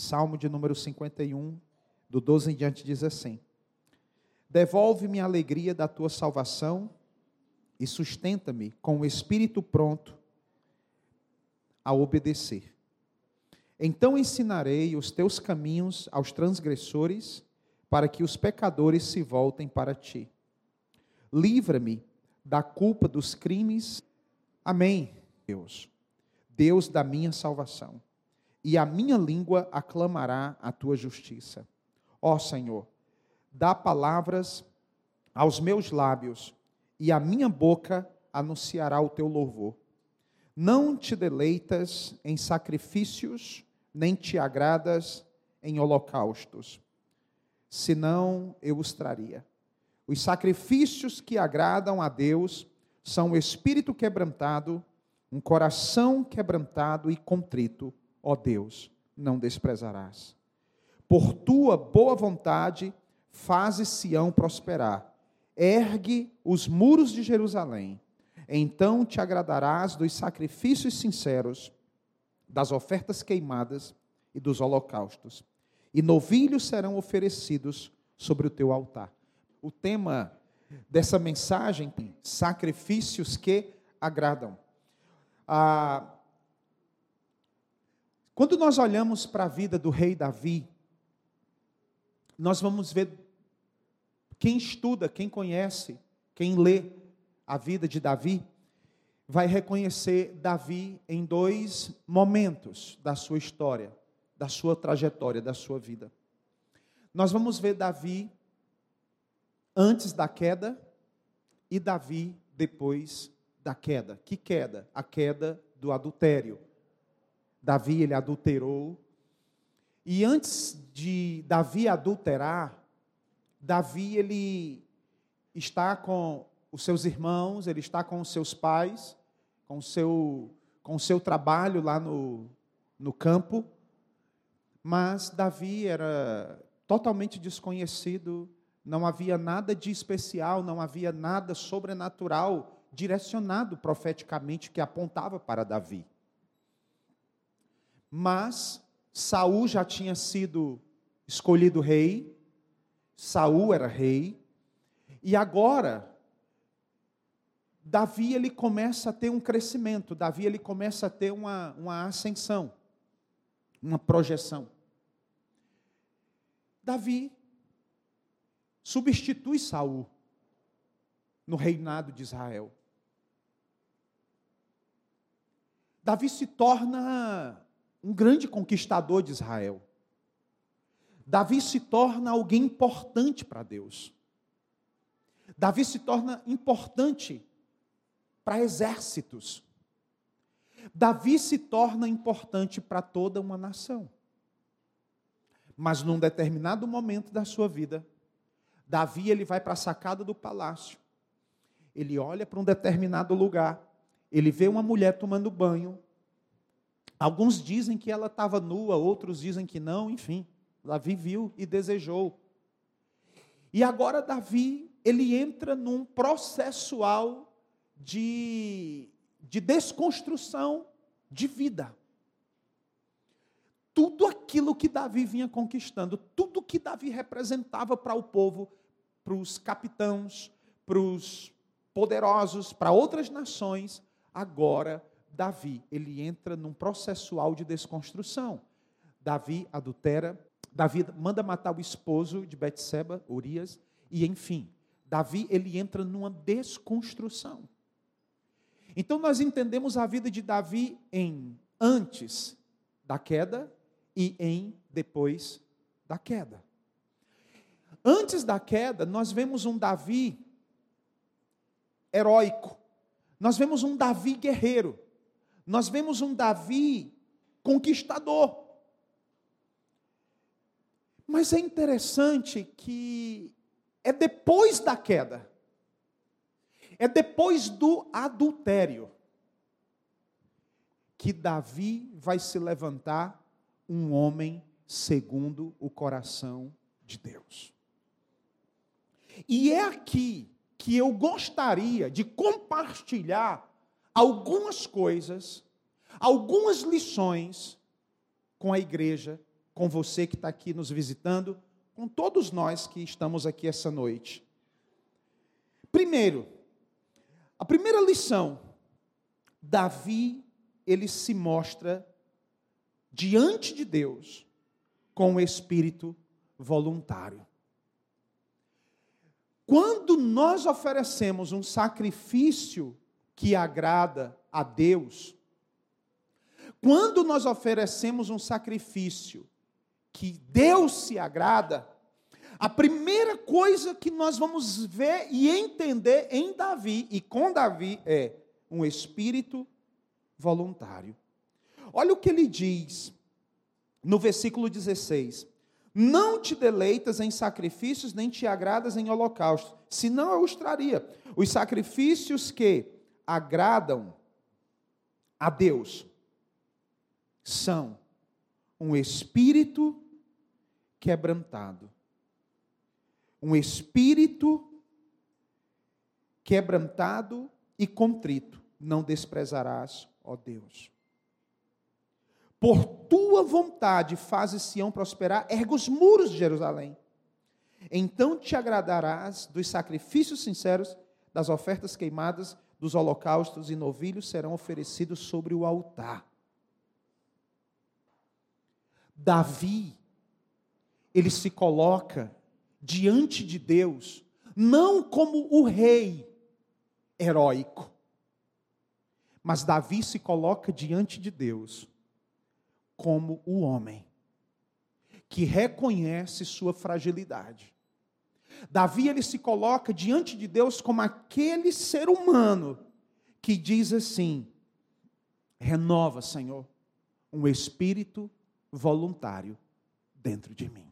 Salmo de número 51, do 12 em diante, diz assim: Devolve-me a alegria da tua salvação e sustenta-me com o espírito pronto a obedecer. Então ensinarei os teus caminhos aos transgressores, para que os pecadores se voltem para ti. Livra-me da culpa dos crimes. Amém, Deus. Deus da minha salvação. E a minha língua aclamará a tua justiça. Ó Senhor, dá palavras aos meus lábios, e a minha boca anunciará o teu louvor. Não te deleitas em sacrifícios, nem te agradas em holocaustos, senão eu os traria. Os sacrifícios que agradam a Deus são o espírito quebrantado, um coração quebrantado e contrito, ó Deus, não desprezarás. Por tua boa vontade, faze Sião prosperar. Ergue os muros de Jerusalém. Então te agradarás dos sacrifícios sinceros, das ofertas queimadas e dos holocaustos. E novilhos serão oferecidos sobre o teu altar. O tema dessa mensagem, sacrifícios que agradam. Ah, quando nós olhamos para a vida do rei Davi, nós vamos ver quem estuda, quem conhece, quem lê a vida de Davi, vai reconhecer Davi em dois momentos da sua história, da sua trajetória, da sua vida. Nós vamos ver Davi antes da queda e Davi depois da queda. Que queda? A queda do adultério. Davi ele adulterou e antes de Davi adulterar, Davi ele está com os seus irmãos, ele está com os seus pais, com o seu, com o seu trabalho lá no, no campo, mas Davi era totalmente desconhecido, não havia nada de especial, não havia nada sobrenatural direcionado profeticamente que apontava para Davi. Mas Saul já tinha sido escolhido rei, Saul era rei, e agora Davi ele começa a ter um crescimento, Davi ele começa a ter uma, uma ascensão, uma projeção. Davi substitui Saul no reinado de Israel. Davi se torna um grande conquistador de Israel. Davi se torna alguém importante para Deus. Davi se torna importante para exércitos. Davi se torna importante para toda uma nação. Mas num determinado momento da sua vida, Davi ele vai para a sacada do palácio. Ele olha para um determinado lugar, ele vê uma mulher tomando banho, Alguns dizem que ela estava nua, outros dizem que não, enfim. Davi viu e desejou. E agora Davi, ele entra num processual de, de desconstrução de vida. Tudo aquilo que Davi vinha conquistando, tudo que Davi representava para o povo, para os capitãos, para os poderosos, para outras nações, agora Davi, ele entra num processual de desconstrução. Davi adultera, Davi manda matar o esposo de Betseba, Urias, e enfim, Davi ele entra numa desconstrução. Então nós entendemos a vida de Davi em antes da queda e em depois da queda. Antes da queda, nós vemos um Davi heróico. Nós vemos um Davi guerreiro nós vemos um Davi conquistador. Mas é interessante que é depois da queda, é depois do adultério, que Davi vai se levantar um homem segundo o coração de Deus. E é aqui que eu gostaria de compartilhar algumas coisas, algumas lições com a igreja, com você que está aqui nos visitando, com todos nós que estamos aqui essa noite. Primeiro, a primeira lição, Davi, ele se mostra diante de Deus com o espírito voluntário. Quando nós oferecemos um sacrifício que agrada a Deus, quando nós oferecemos um sacrifício que Deus se agrada, a primeira coisa que nós vamos ver e entender em Davi e com Davi é um espírito voluntário. Olha o que ele diz no versículo 16: Não te deleitas em sacrifícios, nem te agradas em holocaustos, senão eu os traria. Os sacrifícios que agradam a Deus são um espírito quebrantado. Um espírito quebrantado e contrito não desprezarás, ó Deus. Por tua vontade fazes Sião prosperar, erga os muros de Jerusalém. Então te agradarás dos sacrifícios sinceros, das ofertas queimadas, dos holocaustos e novilhos serão oferecidos sobre o altar. Davi, ele se coloca diante de Deus, não como o rei heróico, mas Davi se coloca diante de Deus como o homem que reconhece sua fragilidade. Davi ele se coloca diante de Deus como aquele ser humano que diz assim: renova, Senhor, um espírito voluntário dentro de mim.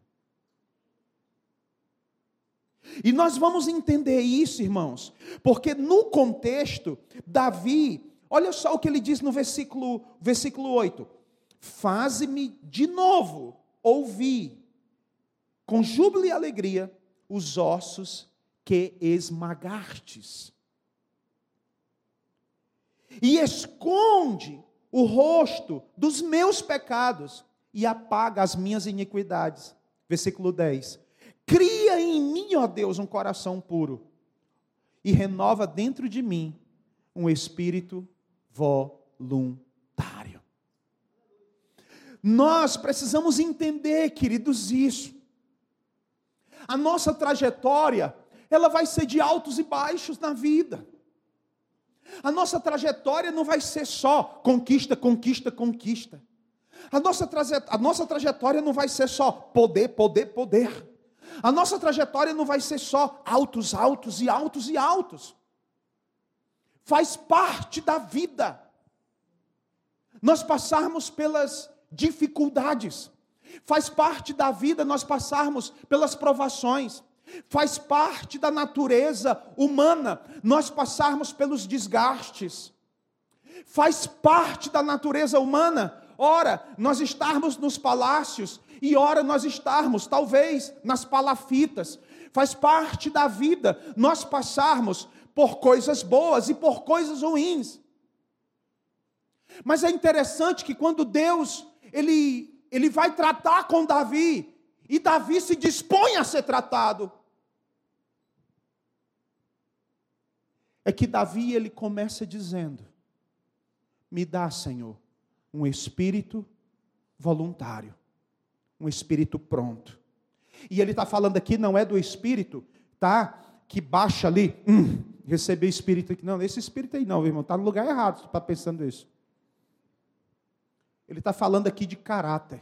E nós vamos entender isso, irmãos, porque no contexto, Davi, olha só o que ele diz no versículo, versículo 8: Faze-me de novo ouvir, com júbilo e alegria, os ossos que esmagastes. E esconde o rosto dos meus pecados e apaga as minhas iniquidades. Versículo 10. Cria em mim, ó Deus, um coração puro e renova dentro de mim um espírito voluntário. Nós precisamos entender, queridos, isso. A nossa trajetória, ela vai ser de altos e baixos na vida. A nossa trajetória não vai ser só conquista, conquista, conquista. A nossa, a nossa trajetória não vai ser só poder, poder, poder. A nossa trajetória não vai ser só altos, altos e altos e altos. Faz parte da vida. Nós passarmos pelas dificuldades. Faz parte da vida nós passarmos pelas provações. Faz parte da natureza humana nós passarmos pelos desgastes. Faz parte da natureza humana ora nós estarmos nos palácios e ora nós estarmos, talvez, nas palafitas. Faz parte da vida nós passarmos por coisas boas e por coisas ruins. Mas é interessante que quando Deus ele, ele vai tratar com Davi, e Davi se dispõe a ser tratado, é que Davi ele começa dizendo: Me dá, Senhor, um espírito voluntário, um espírito pronto. E ele está falando aqui, não é do espírito, tá? Que baixa ali, hum, receber espírito aqui. Não, esse espírito aí não, irmão, está no lugar errado, está pensando isso. Ele está falando aqui de caráter.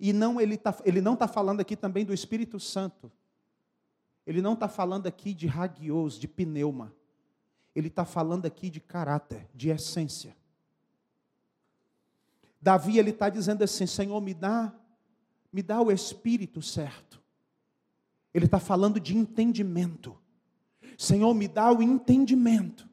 E não ele, tá, ele não está falando aqui também do Espírito Santo. Ele não está falando aqui de ragios, de pneuma. Ele está falando aqui de caráter, de essência. Davi ele está dizendo assim: Senhor, me dá, me dá o espírito certo. Ele está falando de entendimento. Senhor, me dá o entendimento,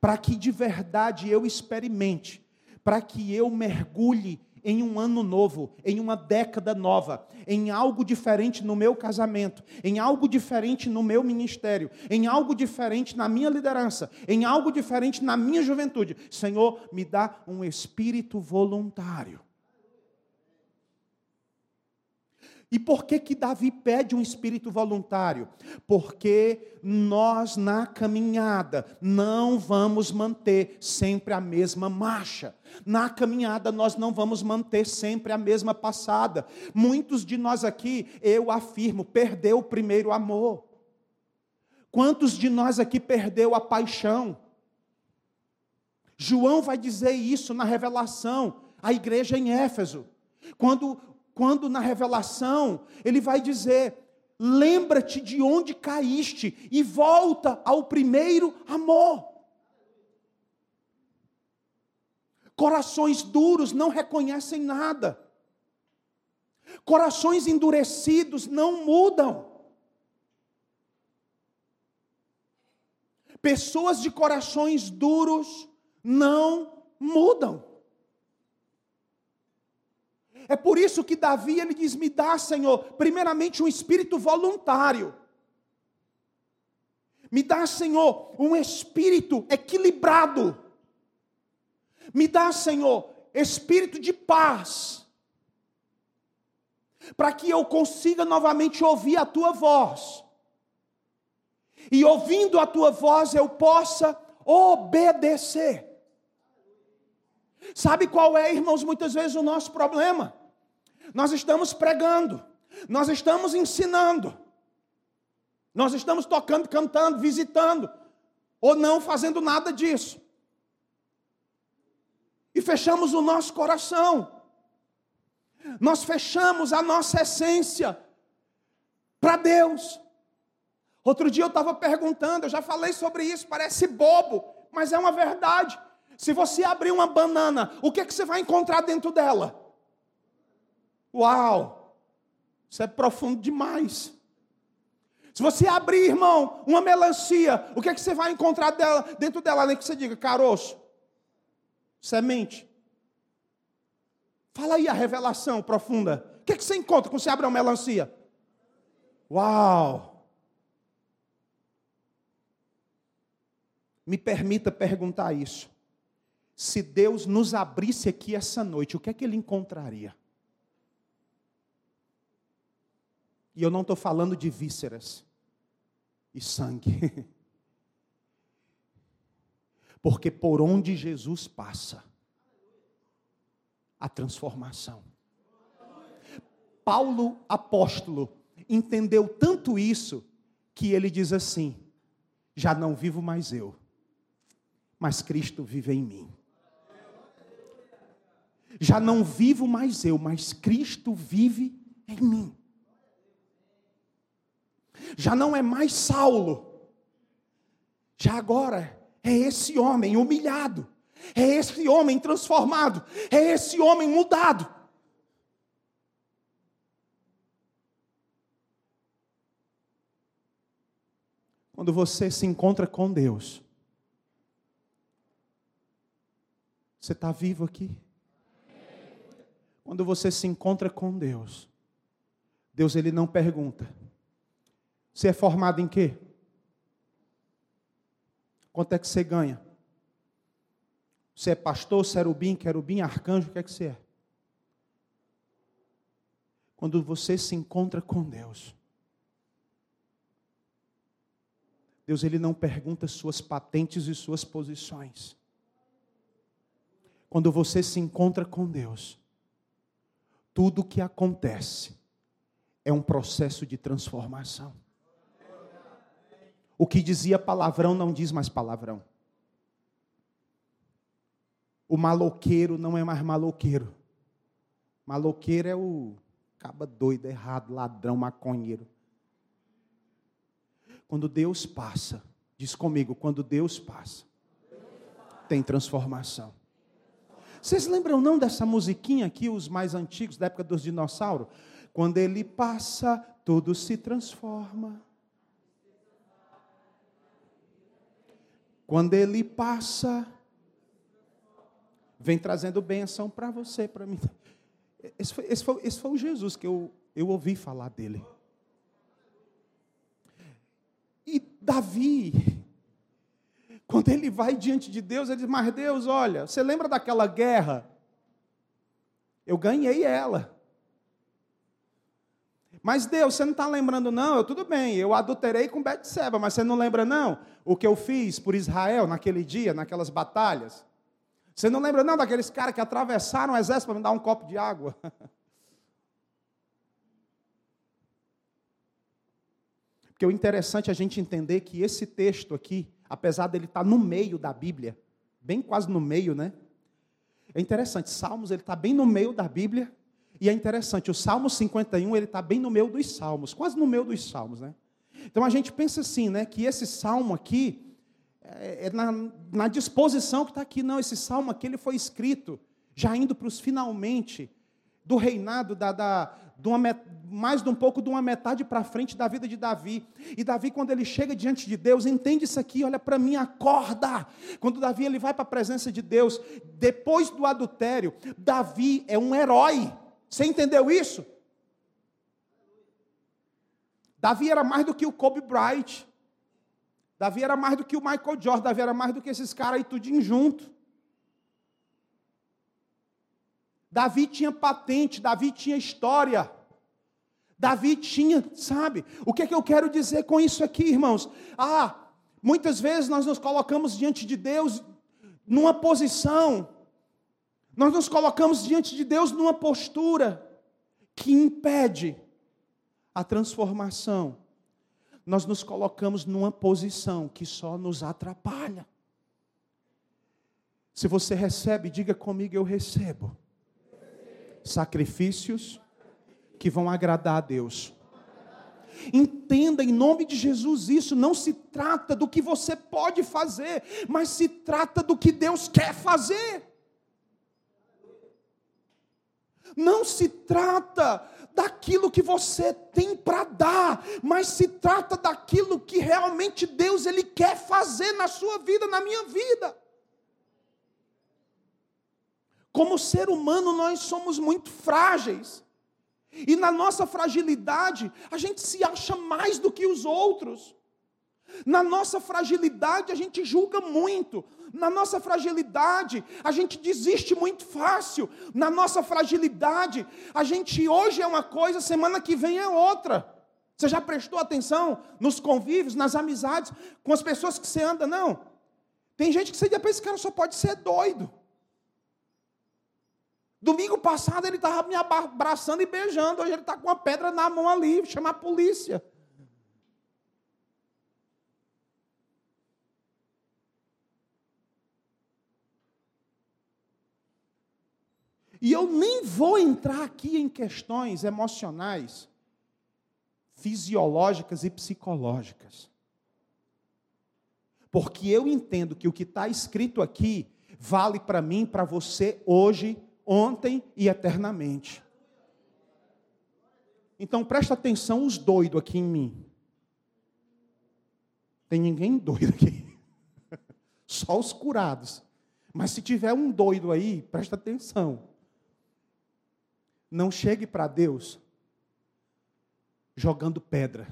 para que de verdade eu experimente, para que eu mergulhe em um ano novo, em uma década nova, em algo diferente no meu casamento, em algo diferente no meu ministério, em algo diferente na minha liderança, em algo diferente na minha juventude. Senhor, me dá um espírito voluntário. E por que que Davi pede um espírito voluntário? Porque nós na caminhada não vamos manter sempre a mesma marcha. Na caminhada nós não vamos manter sempre a mesma passada. Muitos de nós aqui, eu afirmo, perdeu o primeiro amor. Quantos de nós aqui perdeu a paixão? João vai dizer isso na revelação, a igreja em Éfeso. Quando quando na revelação ele vai dizer: lembra-te de onde caíste e volta ao primeiro amor. Corações duros não reconhecem nada. Corações endurecidos não mudam. Pessoas de corações duros não mudam. É por isso que Davi ele diz: "Me dá, Senhor, primeiramente um espírito voluntário. Me dá, Senhor, um espírito equilibrado. Me dá, Senhor, espírito de paz. Para que eu consiga novamente ouvir a tua voz. E ouvindo a tua voz eu possa obedecer. Sabe qual é, irmãos, muitas vezes o nosso problema? Nós estamos pregando, nós estamos ensinando, nós estamos tocando, cantando, visitando, ou não fazendo nada disso. E fechamos o nosso coração, nós fechamos a nossa essência para Deus. Outro dia eu estava perguntando, eu já falei sobre isso, parece bobo, mas é uma verdade. Se você abrir uma banana, o que, é que você vai encontrar dentro dela? Uau! Isso é profundo demais. Se você abrir, irmão, uma melancia, o que é que você vai encontrar dela, dentro dela? Nem que você diga, caroço, semente. Fala aí a revelação profunda. O que é que você encontra quando você abre uma melancia? Uau! Me permita perguntar isso se Deus nos abrisse aqui essa noite, o que é que ele encontraria? E eu não estou falando de vísceras e sangue. Porque por onde Jesus passa, a transformação. Paulo apóstolo entendeu tanto isso que ele diz assim: já não vivo mais eu, mas Cristo vive em mim. Já não vivo mais eu, mas Cristo vive em mim. Já não é mais Saulo. Já agora é esse homem humilhado. É esse homem transformado. É esse homem mudado. Quando você se encontra com Deus, você está vivo aqui? Quando você se encontra com Deus, Deus ele não pergunta: Você é formado em quê? Quanto é que você ganha? Você é pastor, serubim, querubim, arcanjo, o que é que você é? Quando você se encontra com Deus, Deus ele não pergunta suas patentes e suas posições. Quando você se encontra com Deus, tudo que acontece é um processo de transformação. O que dizia palavrão não diz mais palavrão. O maloqueiro não é mais maloqueiro. Maloqueiro é o caba doido, errado, ladrão, maconheiro. Quando Deus passa, diz comigo, quando Deus passa, tem transformação. Vocês lembram não dessa musiquinha aqui, os mais antigos, da época dos dinossauros? Quando ele passa, tudo se transforma. Quando ele passa, vem trazendo bênção para você, para mim. Esse foi, esse, foi, esse foi o Jesus que eu, eu ouvi falar dele. E Davi, quando ele vai diante de Deus, ele diz: Mas Deus, olha, você lembra daquela guerra? Eu ganhei ela. Mas Deus, você não está lembrando, não? Eu, tudo bem, eu adulterei com Betseba, mas você não lembra, não? O que eu fiz por Israel naquele dia, naquelas batalhas? Você não lembra, não, daqueles caras que atravessaram o exército para me dar um copo de água? Porque o interessante é a gente entender que esse texto aqui, apesar dele estar tá no meio da Bíblia, bem quase no meio, né? É interessante, Salmos ele está bem no meio da Bíblia, e é interessante, o Salmo 51, ele está bem no meio dos salmos, quase no meio dos salmos, né? Então a gente pensa assim, né, que esse salmo aqui, é, é na, na disposição que está aqui, não, esse salmo aqui, ele foi escrito, já indo para os finalmente, do reinado, da, da, de uma, mais de um pouco de uma metade para frente da vida de Davi. E Davi, quando ele chega diante de Deus, entende isso aqui, olha para mim, acorda. Quando Davi ele vai para a presença de Deus, depois do adultério, Davi é um herói. Você entendeu isso? Davi era mais do que o Kobe Bryant. Davi era mais do que o Michael Jordan. Davi era mais do que esses caras aí tudinho junto. Davi tinha patente, Davi tinha história. Davi tinha, sabe? O que é que eu quero dizer com isso aqui, irmãos? Ah, muitas vezes nós nos colocamos diante de Deus numa posição nós nos colocamos diante de Deus numa postura que impede a transformação. Nós nos colocamos numa posição que só nos atrapalha. Se você recebe, diga comigo: eu recebo sacrifícios que vão agradar a Deus. Entenda em nome de Jesus isso, não se trata do que você pode fazer, mas se trata do que Deus quer fazer. Não se trata daquilo que você tem para dar, mas se trata daquilo que realmente Deus ele quer fazer na sua vida, na minha vida. Como ser humano, nós somos muito frágeis. E na nossa fragilidade, a gente se acha mais do que os outros. Na nossa fragilidade, a gente julga muito. Na nossa fragilidade, a gente desiste muito fácil. Na nossa fragilidade, a gente hoje é uma coisa, semana que vem é outra. Você já prestou atenção nos convívios, nas amizades, com as pessoas que você anda? Não. Tem gente que você diz, esse cara só pode ser doido. Domingo passado ele estava me abraçando e beijando, hoje ele está com uma pedra na mão ali, chama a polícia. E eu nem vou entrar aqui em questões emocionais, fisiológicas e psicológicas. Porque eu entendo que o que está escrito aqui vale para mim, para você, hoje, ontem e eternamente. Então presta atenção os doidos aqui em mim. Tem ninguém doido aqui. Só os curados. Mas se tiver um doido aí, presta atenção. Não chegue para Deus jogando pedra.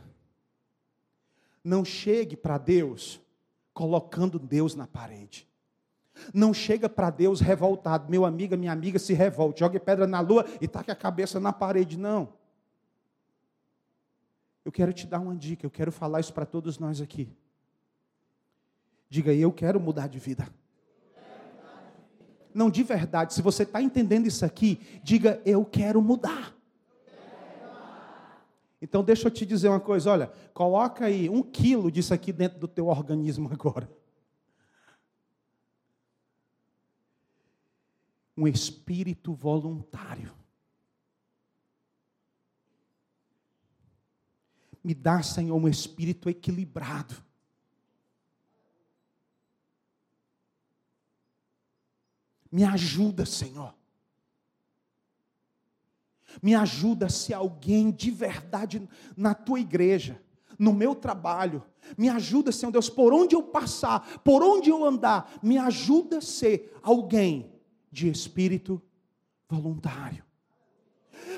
Não chegue para Deus colocando Deus na parede. Não chega para Deus revoltado. Meu amigo, minha amiga, se revolte. Jogue pedra na lua e taque a cabeça na parede. Não. Eu quero te dar uma dica. Eu quero falar isso para todos nós aqui. Diga aí, eu quero mudar de vida. Não, de verdade, se você está entendendo isso aqui, diga: Eu quero mudar. Então, deixa eu te dizer uma coisa: olha, coloca aí um quilo disso aqui dentro do teu organismo agora. Um espírito voluntário. Me dá, Senhor, um espírito equilibrado Me ajuda, Senhor. Me ajuda se alguém de verdade na tua igreja, no meu trabalho, me ajuda, Senhor Deus, por onde eu passar, por onde eu andar, me ajuda a ser alguém de espírito voluntário.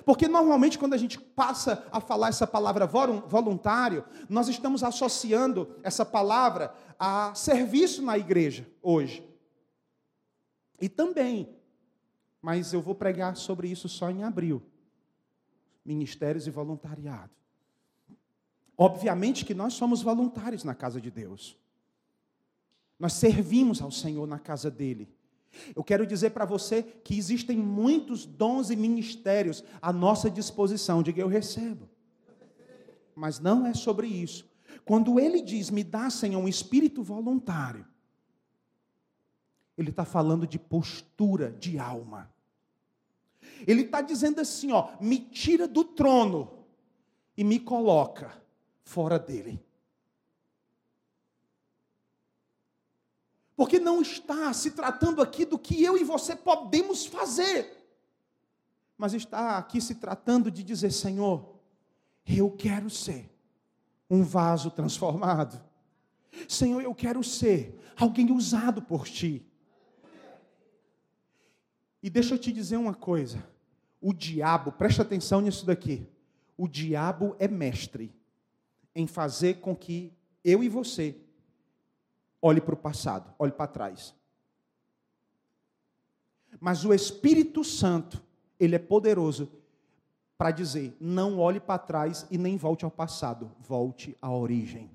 Porque normalmente quando a gente passa a falar essa palavra voluntário, nós estamos associando essa palavra a serviço na igreja hoje. E também, mas eu vou pregar sobre isso só em abril. ministérios e voluntariado. Obviamente que nós somos voluntários na casa de Deus. Nós servimos ao Senhor na casa dele. Eu quero dizer para você que existem muitos dons e ministérios à nossa disposição. Diga, eu recebo. Mas não é sobre isso. Quando ele diz, me dá, Senhor, um espírito voluntário, ele está falando de postura de alma. Ele está dizendo assim: ó, me tira do trono e me coloca fora dele. Porque não está se tratando aqui do que eu e você podemos fazer, mas está aqui se tratando de dizer: Senhor, eu quero ser um vaso transformado. Senhor, eu quero ser alguém usado por ti. E deixa eu te dizer uma coisa: o diabo, presta atenção nisso daqui. O diabo é mestre em fazer com que eu e você olhe para o passado, olhe para trás. Mas o Espírito Santo, ele é poderoso para dizer: não olhe para trás e nem volte ao passado, volte à origem.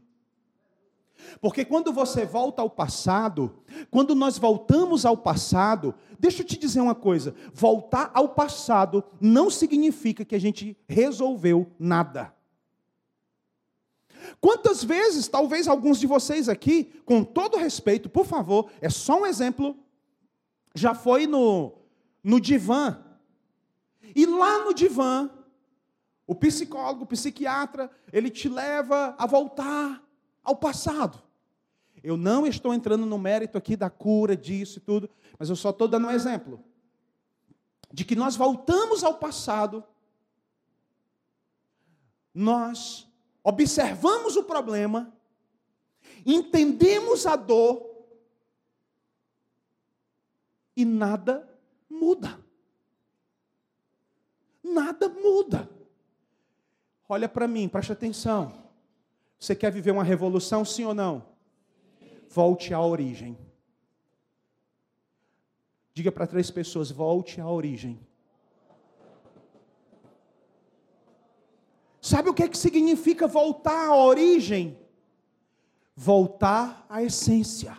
Porque quando você volta ao passado, quando nós voltamos ao passado, deixa eu te dizer uma coisa: voltar ao passado não significa que a gente resolveu nada. Quantas vezes, talvez alguns de vocês aqui, com todo respeito, por favor, é só um exemplo, já foi no, no divã, e lá no divã, o psicólogo, o psiquiatra, ele te leva a voltar ao passado. Eu não estou entrando no mérito aqui da cura disso e tudo, mas eu só estou dando um exemplo de que nós voltamos ao passado, nós observamos o problema, entendemos a dor e nada muda. Nada muda. Olha para mim, preste atenção. Você quer viver uma revolução, sim ou não? Volte à origem. Diga para três pessoas: volte à origem. Sabe o que, é que significa voltar à origem? Voltar à essência.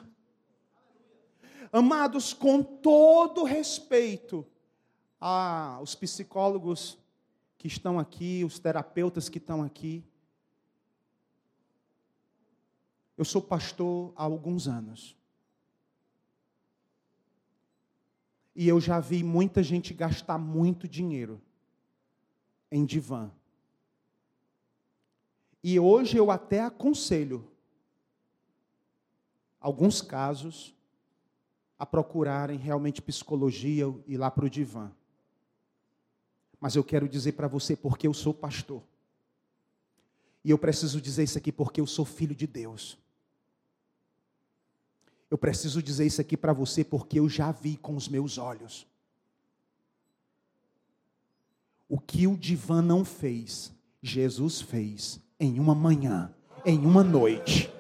Amados, com todo respeito aos psicólogos que estão aqui, os terapeutas que estão aqui, Eu sou pastor há alguns anos. E eu já vi muita gente gastar muito dinheiro em divã. E hoje eu até aconselho, alguns casos, a procurarem realmente psicologia e lá para o divã. Mas eu quero dizer para você, porque eu sou pastor. E eu preciso dizer isso aqui porque eu sou filho de Deus. Eu preciso dizer isso aqui para você porque eu já vi com os meus olhos. O que o divã não fez, Jesus fez em uma manhã, em uma noite.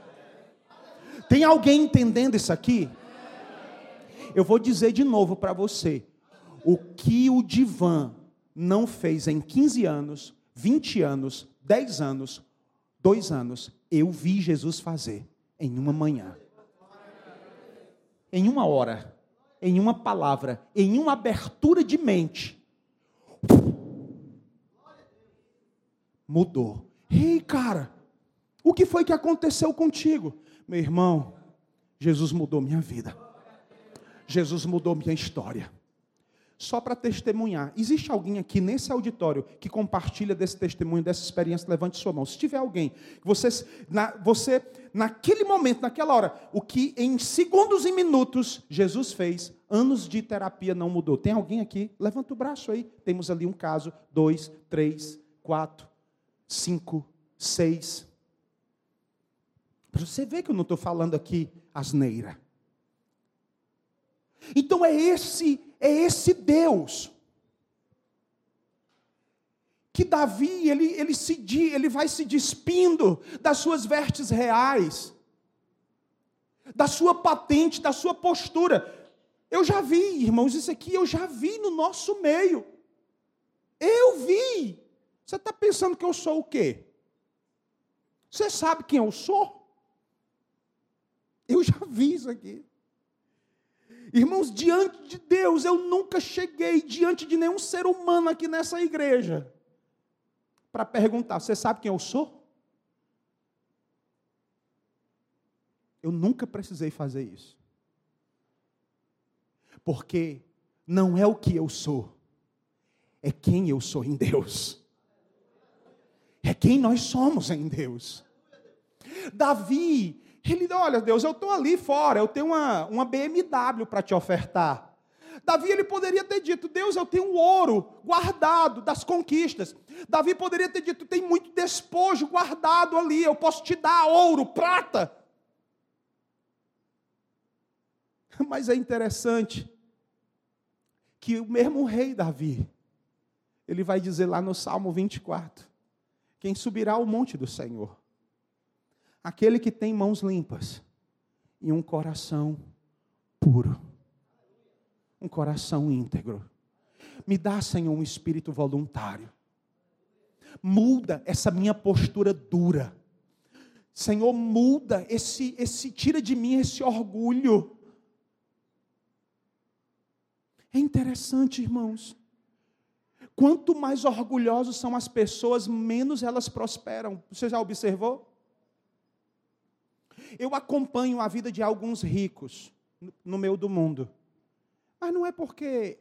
Tem alguém entendendo isso aqui? Eu vou dizer de novo para você. O que o divã não fez em 15 anos, 20 anos, 10 anos, 2 anos, eu vi Jesus fazer em uma manhã em uma hora, em uma palavra, em uma abertura de mente, mudou. Ei, cara, o que foi que aconteceu contigo? Meu irmão, Jesus mudou minha vida. Jesus mudou minha história só para testemunhar. Existe alguém aqui nesse auditório que compartilha desse testemunho, dessa experiência? Levante sua mão. Se tiver alguém, você, na, você, naquele momento, naquela hora, o que em segundos e minutos Jesus fez, anos de terapia não mudou. Tem alguém aqui? Levanta o braço aí. Temos ali um caso, dois, três, quatro, cinco, seis. Para você ver que eu não estou falando aqui asneira. Então é esse é esse Deus que Davi, ele, ele, se, ele vai se despindo das suas vestes reais, da sua patente, da sua postura. Eu já vi, irmãos, isso aqui eu já vi no nosso meio. Eu vi. Você está pensando que eu sou o quê? Você sabe quem eu sou? Eu já vi isso aqui. Irmãos, diante de Deus, eu nunca cheguei diante de nenhum ser humano aqui nessa igreja para perguntar: você sabe quem eu sou? Eu nunca precisei fazer isso. Porque não é o que eu sou, é quem eu sou em Deus. É quem nós somos em Deus. Davi ele, olha, Deus, eu estou ali fora, eu tenho uma, uma BMW para te ofertar. Davi ele poderia ter dito: Deus, eu tenho ouro guardado das conquistas. Davi poderia ter dito: tem muito despojo guardado ali, eu posso te dar ouro, prata. Mas é interessante que o mesmo rei Davi, ele vai dizer lá no Salmo 24: Quem subirá ao monte do Senhor? Aquele que tem mãos limpas e um coração puro, um coração íntegro. Me dá, Senhor, um espírito voluntário. Muda essa minha postura dura. Senhor, muda esse, esse, tira de mim esse orgulho. É interessante, irmãos. Quanto mais orgulhosos são as pessoas, menos elas prosperam. Você já observou? Eu acompanho a vida de alguns ricos no meio do mundo. Mas não é porque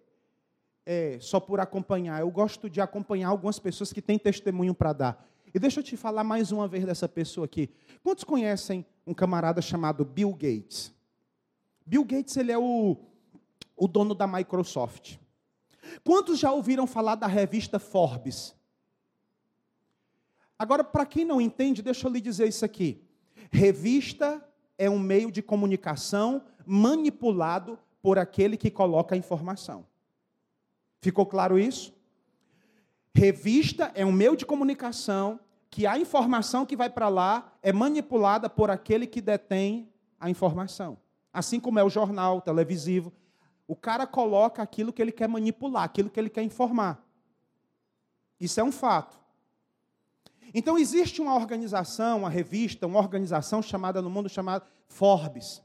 é só por acompanhar. Eu gosto de acompanhar algumas pessoas que têm testemunho para dar. E deixa eu te falar mais uma vez dessa pessoa aqui. Quantos conhecem um camarada chamado Bill Gates? Bill Gates ele é o, o dono da Microsoft. Quantos já ouviram falar da revista Forbes? Agora, para quem não entende, deixa eu lhe dizer isso aqui. Revista é um meio de comunicação manipulado por aquele que coloca a informação. Ficou claro isso? Revista é um meio de comunicação que a informação que vai para lá é manipulada por aquele que detém a informação. Assim como é o jornal televisivo, o cara coloca aquilo que ele quer manipular, aquilo que ele quer informar. Isso é um fato. Então existe uma organização, uma revista, uma organização chamada no mundo chamada Forbes.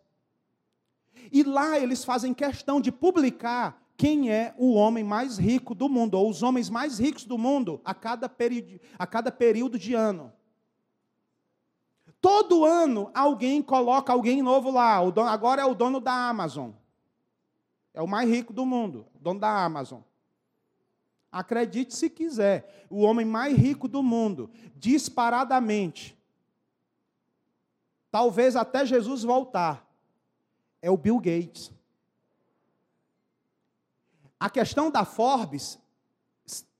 E lá eles fazem questão de publicar quem é o homem mais rico do mundo, ou os homens mais ricos do mundo, a cada, período, a cada período de ano. Todo ano alguém coloca alguém novo lá. Dono, agora é o dono da Amazon. É o mais rico do mundo, dono da Amazon. Acredite se quiser, o homem mais rico do mundo, disparadamente, talvez até Jesus voltar, é o Bill Gates. A questão da Forbes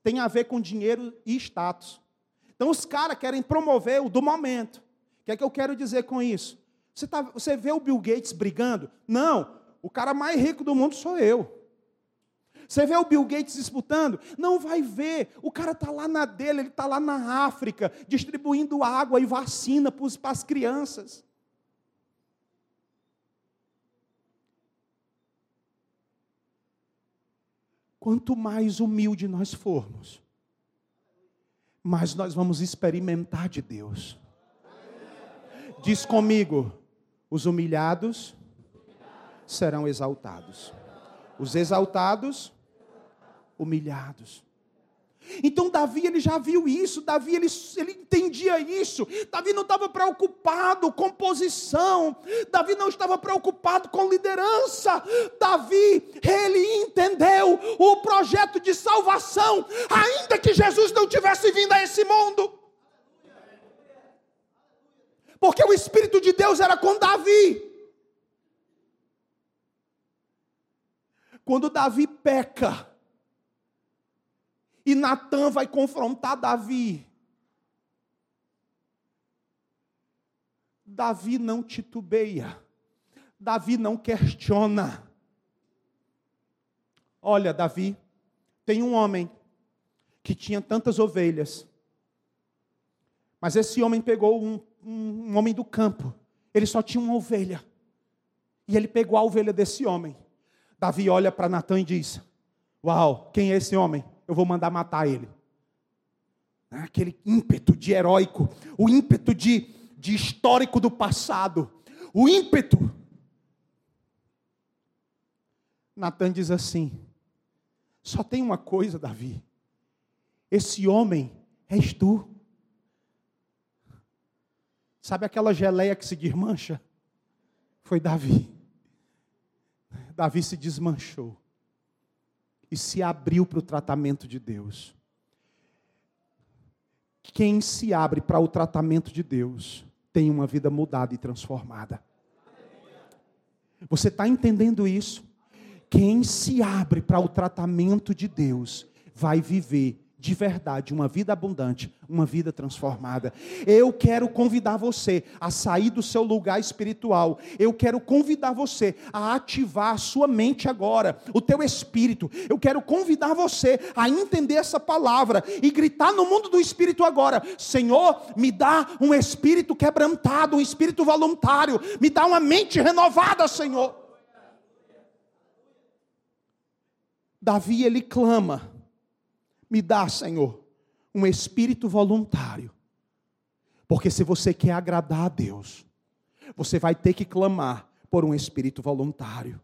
tem a ver com dinheiro e status. Então os caras querem promover o do momento. O que é que eu quero dizer com isso? Você, tá, você vê o Bill Gates brigando? Não, o cara mais rico do mundo sou eu. Você vê o Bill Gates disputando? Não vai ver. O cara está lá na dele, ele está lá na África, distribuindo água e vacina para as crianças. Quanto mais humilde nós formos, mais nós vamos experimentar de Deus. Diz comigo: os humilhados serão exaltados, os exaltados humilhados. Então Davi ele já viu isso, Davi ele, ele entendia isso. Davi não estava preocupado com posição, Davi não estava preocupado com liderança. Davi ele entendeu o projeto de salvação, ainda que Jesus não tivesse vindo a esse mundo. Porque o Espírito de Deus era com Davi. Quando Davi peca, e Natan vai confrontar Davi. Davi não titubeia. Davi não questiona. Olha, Davi, tem um homem que tinha tantas ovelhas. Mas esse homem pegou um, um, um homem do campo. Ele só tinha uma ovelha. E ele pegou a ovelha desse homem. Davi olha para Natan e diz: Uau, quem é esse homem? eu vou mandar matar ele. aquele ímpeto de heróico, o ímpeto de, de histórico do passado, o ímpeto. Natan diz assim: só tem uma coisa, Davi, esse homem és tu. Sabe aquela geleia que se desmancha? Foi Davi. Davi se desmanchou e se abriu para o tratamento de Deus. Quem se abre para o tratamento de Deus tem uma vida mudada e transformada. Você está entendendo isso? Quem se abre para o tratamento de Deus vai viver de verdade, uma vida abundante, uma vida transformada. Eu quero convidar você a sair do seu lugar espiritual. Eu quero convidar você a ativar a sua mente agora, o teu espírito. Eu quero convidar você a entender essa palavra e gritar no mundo do espírito agora: Senhor, me dá um espírito quebrantado, um espírito voluntário, me dá uma mente renovada, Senhor. Davi ele clama me dá, Senhor, um espírito voluntário. Porque se você quer agradar a Deus, você vai ter que clamar por um espírito voluntário.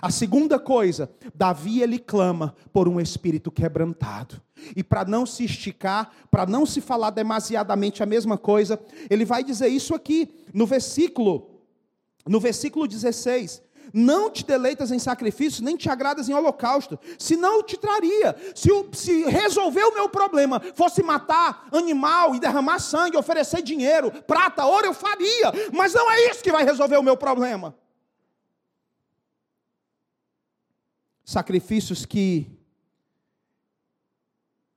A segunda coisa, Davi ele clama por um espírito quebrantado. E para não se esticar, para não se falar demasiadamente a mesma coisa, ele vai dizer isso aqui no versículo no versículo 16 não te deleitas em sacrifício, nem te agradas em holocausto, senão te traria. Se, se resolver o meu problema fosse matar animal e derramar sangue, oferecer dinheiro, prata, ouro, eu faria, mas não é isso que vai resolver o meu problema. Sacrifícios que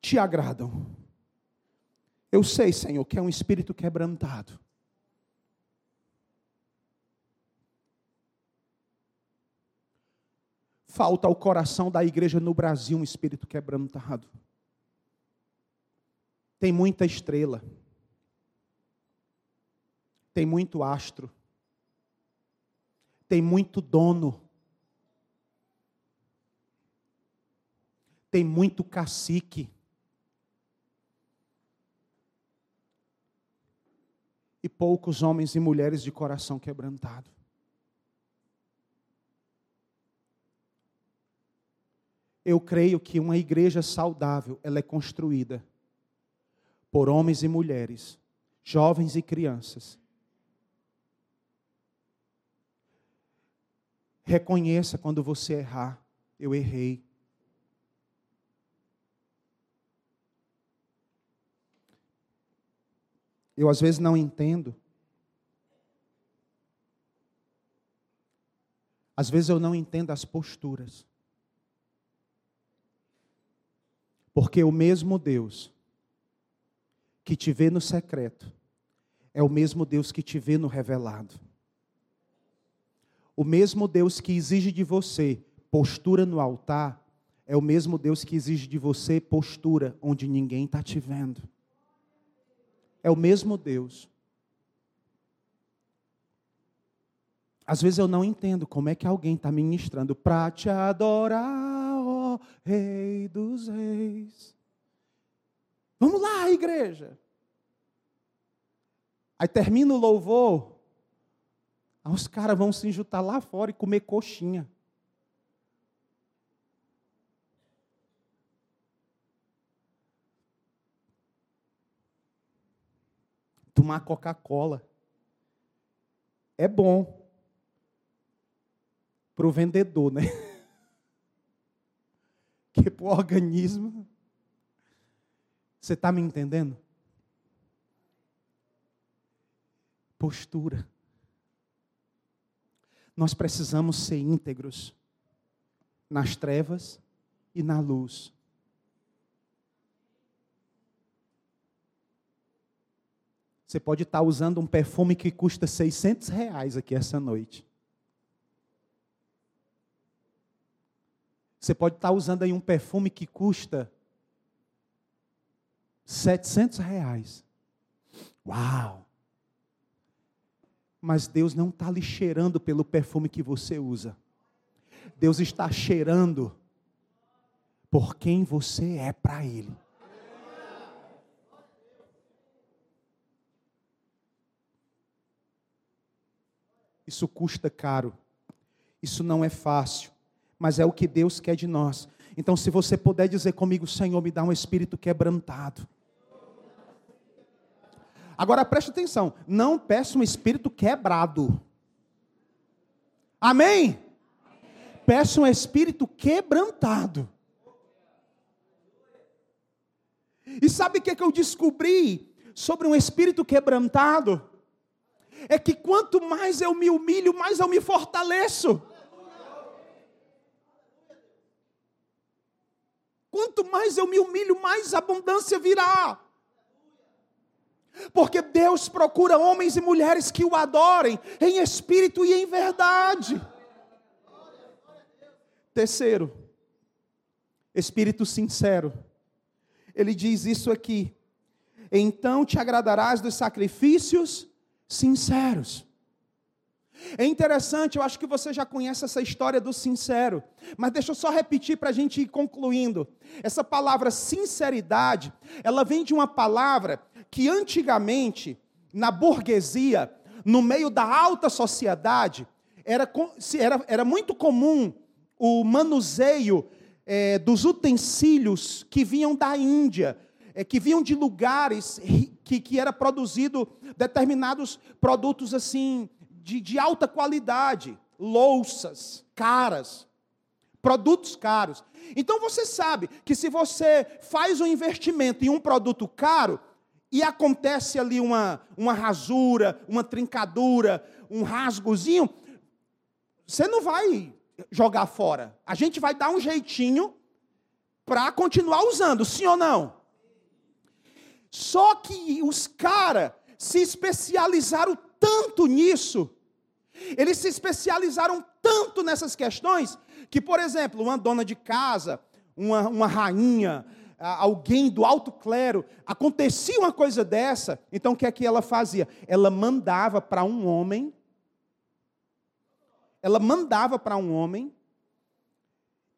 te agradam. Eu sei, Senhor, que é um espírito quebrantado. Falta ao coração da igreja no Brasil um espírito quebrantado. Tem muita estrela. Tem muito astro. Tem muito dono. Tem muito cacique. E poucos homens e mulheres de coração quebrantado. Eu creio que uma igreja saudável, ela é construída por homens e mulheres, jovens e crianças. Reconheça quando você errar, eu errei. Eu às vezes não entendo. Às vezes eu não entendo as posturas. Porque o mesmo Deus que te vê no secreto é o mesmo Deus que te vê no revelado. O mesmo Deus que exige de você postura no altar é o mesmo Deus que exige de você postura onde ninguém está te vendo. É o mesmo Deus. Às vezes eu não entendo como é que alguém está ministrando para te adorar Rei dos Reis. Vamos lá, igreja. Aí termina o louvor, aí os caras vão se juntar lá fora e comer coxinha. Tomar Coca-Cola. É bom para o vendedor, né? que para o organismo. Você está me entendendo? Postura. Nós precisamos ser íntegros nas trevas e na luz. Você pode estar usando um perfume que custa 600 reais aqui essa noite. Você pode estar usando aí um perfume que custa 700 reais. Uau! Mas Deus não está lhe cheirando pelo perfume que você usa. Deus está cheirando por quem você é para Ele. Isso custa caro. Isso não é fácil mas é o que Deus quer de nós. Então, se você puder dizer comigo, Senhor, me dá um espírito quebrantado. Agora preste atenção, não peça um espírito quebrado. Amém? Peça um espírito quebrantado. E sabe o que, é que eu descobri sobre um espírito quebrantado? É que quanto mais eu me humilho, mais eu me fortaleço. Quanto mais eu me humilho, mais abundância virá. Porque Deus procura homens e mulheres que o adorem em espírito e em verdade. Terceiro, espírito sincero. Ele diz isso aqui. Então te agradarás dos sacrifícios sinceros. É interessante, eu acho que você já conhece essa história do sincero, mas deixa eu só repetir para a gente ir concluindo. Essa palavra sinceridade, ela vem de uma palavra que antigamente, na burguesia, no meio da alta sociedade, era, era, era muito comum o manuseio é, dos utensílios que vinham da Índia, é, que vinham de lugares que, que era produzido determinados produtos assim de, de alta qualidade, louças caras, produtos caros. Então você sabe que se você faz um investimento em um produto caro e acontece ali uma, uma rasura, uma trincadura, um rasgozinho, você não vai jogar fora. A gente vai dar um jeitinho para continuar usando, sim ou não? Só que os caras se especializaram tanto nisso eles se especializaram tanto nessas questões que, por exemplo, uma dona de casa, uma, uma rainha, alguém do alto clero, acontecia uma coisa dessa, então o que é que ela fazia? Ela mandava para um homem, ela mandava para um homem,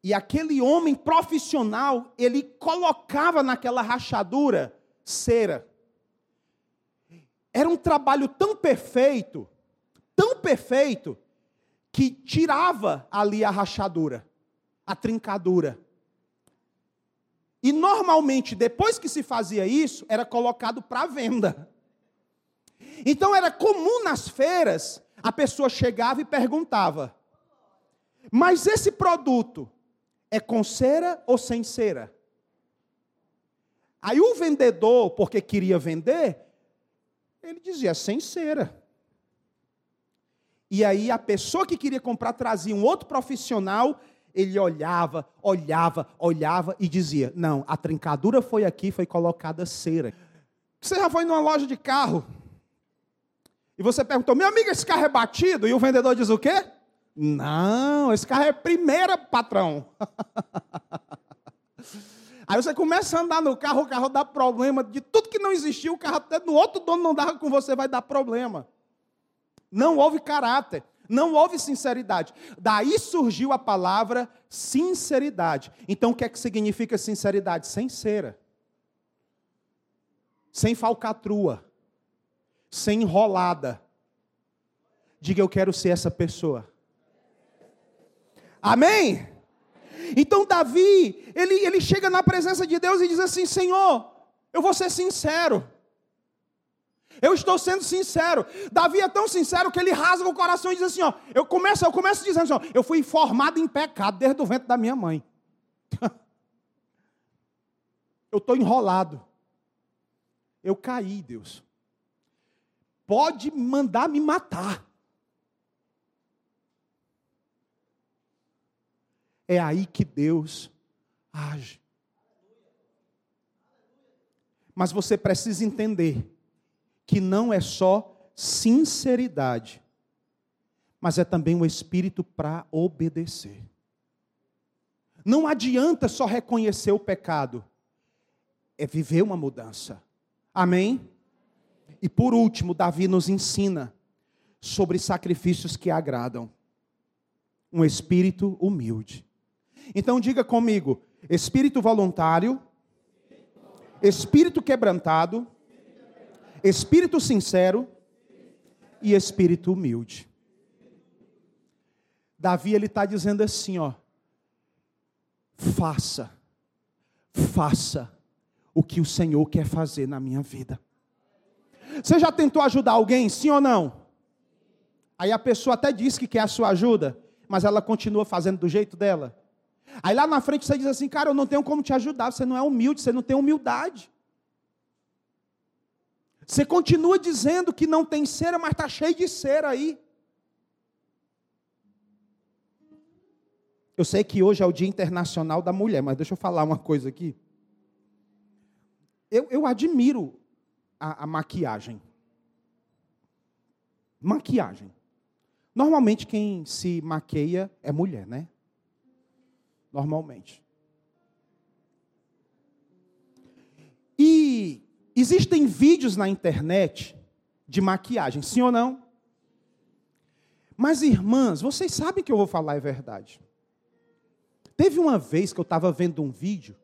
e aquele homem profissional, ele colocava naquela rachadura cera. Era um trabalho tão perfeito tão perfeito que tirava ali a rachadura, a trincadura. E normalmente, depois que se fazia isso, era colocado para venda. Então era comum nas feiras, a pessoa chegava e perguntava: Mas esse produto é com cera ou sem cera? Aí o vendedor, porque queria vender, ele dizia: sem cera. E aí a pessoa que queria comprar trazia um outro profissional, ele olhava, olhava, olhava e dizia: Não, a trincadura foi aqui, foi colocada cera. Você já foi numa loja de carro e você perguntou: Meu amigo, esse carro é batido? E o vendedor diz o quê? Não, esse carro é primeira, patrão. Aí você começa a andar no carro, o carro dá problema, de tudo que não existiu, o carro até no outro dono não dava com você, vai dar problema. Não houve caráter, não houve sinceridade. Daí surgiu a palavra sinceridade. Então o que é que significa sinceridade? Sem cera, sem falcatrua, sem enrolada. Diga eu quero ser essa pessoa. Amém? Então Davi, ele, ele chega na presença de Deus e diz assim: Senhor, eu vou ser sincero. Eu estou sendo sincero. Davi é tão sincero que ele rasga o coração e diz assim: ó, eu começo, eu começo dizendo assim, ó, eu fui formado em pecado desde o ventre da minha mãe. eu estou enrolado. Eu caí, Deus. Pode mandar me matar. É aí que Deus age. Mas você precisa entender que não é só sinceridade, mas é também o espírito para obedecer. Não adianta só reconhecer o pecado, é viver uma mudança. Amém? E por último, Davi nos ensina sobre sacrifícios que agradam. Um espírito humilde. Então diga comigo: espírito voluntário, espírito quebrantado espírito sincero e espírito humilde. Davi ele está dizendo assim, ó, faça, faça o que o Senhor quer fazer na minha vida. Você já tentou ajudar alguém, sim ou não? Aí a pessoa até diz que quer a sua ajuda, mas ela continua fazendo do jeito dela. Aí lá na frente você diz assim, cara, eu não tenho como te ajudar, você não é humilde, você não tem humildade. Você continua dizendo que não tem cera, mas está cheio de cera aí. Eu sei que hoje é o Dia Internacional da Mulher, mas deixa eu falar uma coisa aqui. Eu, eu admiro a, a maquiagem. Maquiagem. Normalmente quem se maqueia é mulher, né? Normalmente. E existem vídeos na internet de maquiagem, sim ou não? Mas, irmãs, vocês sabem que eu vou falar é verdade. Teve uma vez que eu estava vendo um vídeo,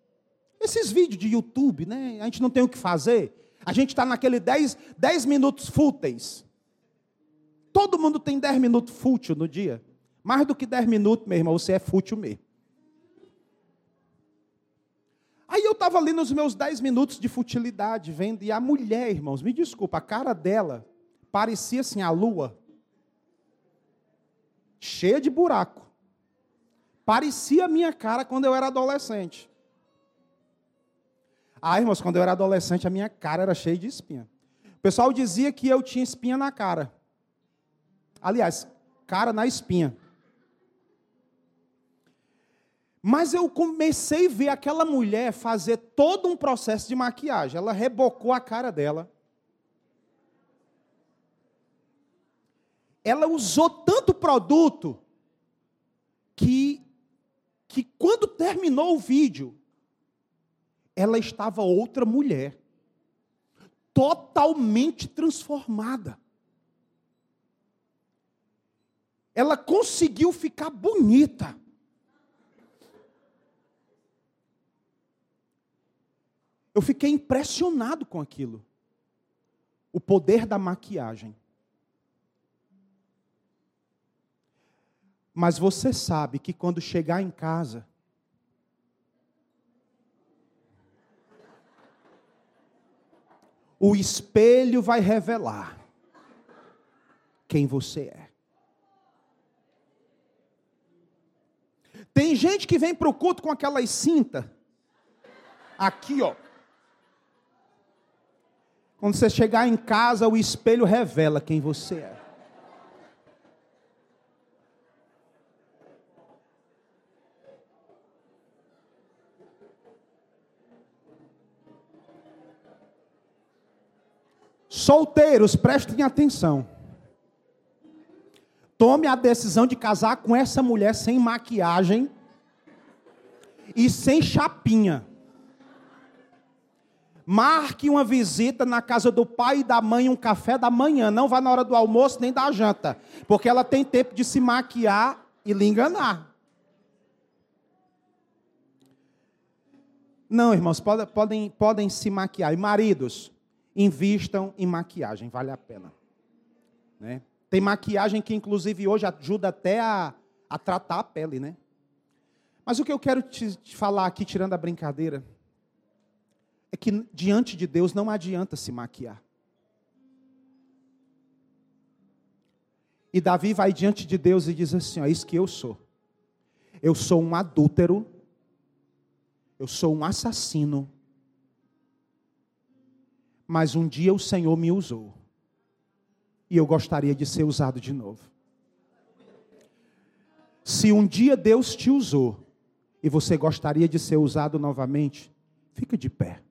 esses vídeos de YouTube, né? A gente não tem o que fazer. A gente está naquele 10, 10 minutos fúteis. Todo mundo tem 10 minutos fútil no dia. Mais do que 10 minutos, meu irmão, você é fútil mesmo. Estava ali nos meus 10 minutos de futilidade, vendo, e a mulher, irmãos, me desculpa, a cara dela parecia assim, a lua, cheia de buraco. Parecia a minha cara quando eu era adolescente. Ah, irmãos, quando eu era adolescente, a minha cara era cheia de espinha. O pessoal dizia que eu tinha espinha na cara. Aliás, cara na espinha. Mas eu comecei a ver aquela mulher fazer todo um processo de maquiagem. Ela rebocou a cara dela. Ela usou tanto produto que, que quando terminou o vídeo, ela estava outra mulher. Totalmente transformada. ela conseguiu ficar bonita. Eu fiquei impressionado com aquilo. O poder da maquiagem. Mas você sabe que quando chegar em casa, o espelho vai revelar quem você é. Tem gente que vem para o culto com aquelas cinta. Aqui, ó. Quando você chegar em casa, o espelho revela quem você é. Solteiros, prestem atenção. Tome a decisão de casar com essa mulher sem maquiagem e sem chapinha. Marque uma visita na casa do pai e da mãe, um café da manhã. Não vá na hora do almoço nem da janta. Porque ela tem tempo de se maquiar e lhe enganar. Não, irmãos, podem, podem, podem se maquiar. E maridos, invistam em maquiagem, vale a pena. Né? Tem maquiagem que, inclusive, hoje ajuda até a, a tratar a pele, né? Mas o que eu quero te, te falar aqui, tirando a brincadeira, é que diante de Deus não adianta se maquiar. E Davi vai diante de Deus e diz assim: ó, é isso que eu sou. Eu sou um adúltero, eu sou um assassino, mas um dia o Senhor me usou e eu gostaria de ser usado de novo. Se um dia Deus te usou e você gostaria de ser usado novamente, fica de pé.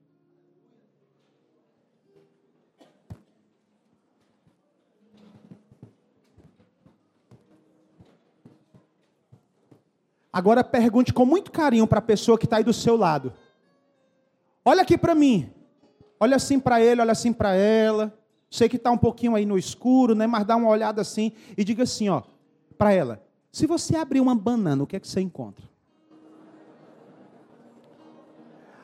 Agora pergunte com muito carinho para a pessoa que está aí do seu lado. Olha aqui para mim. Olha assim para ele, olha assim para ela. Sei que está um pouquinho aí no escuro, né? Mas dá uma olhada assim e diga assim, ó, para ela: se você abrir uma banana, o que é que você encontra?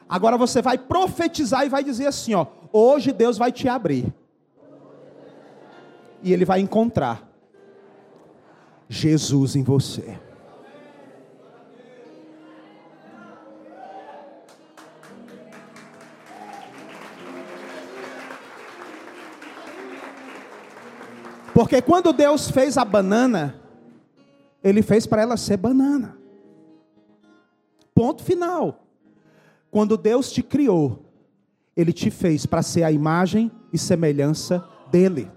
Agora você vai profetizar e vai dizer assim, ó: hoje Deus vai te abrir. E ele vai encontrar. Jesus em você. Porque quando Deus fez a banana, Ele fez para ela ser banana. Ponto final. Quando Deus te criou, Ele te fez para ser a imagem e semelhança dEle.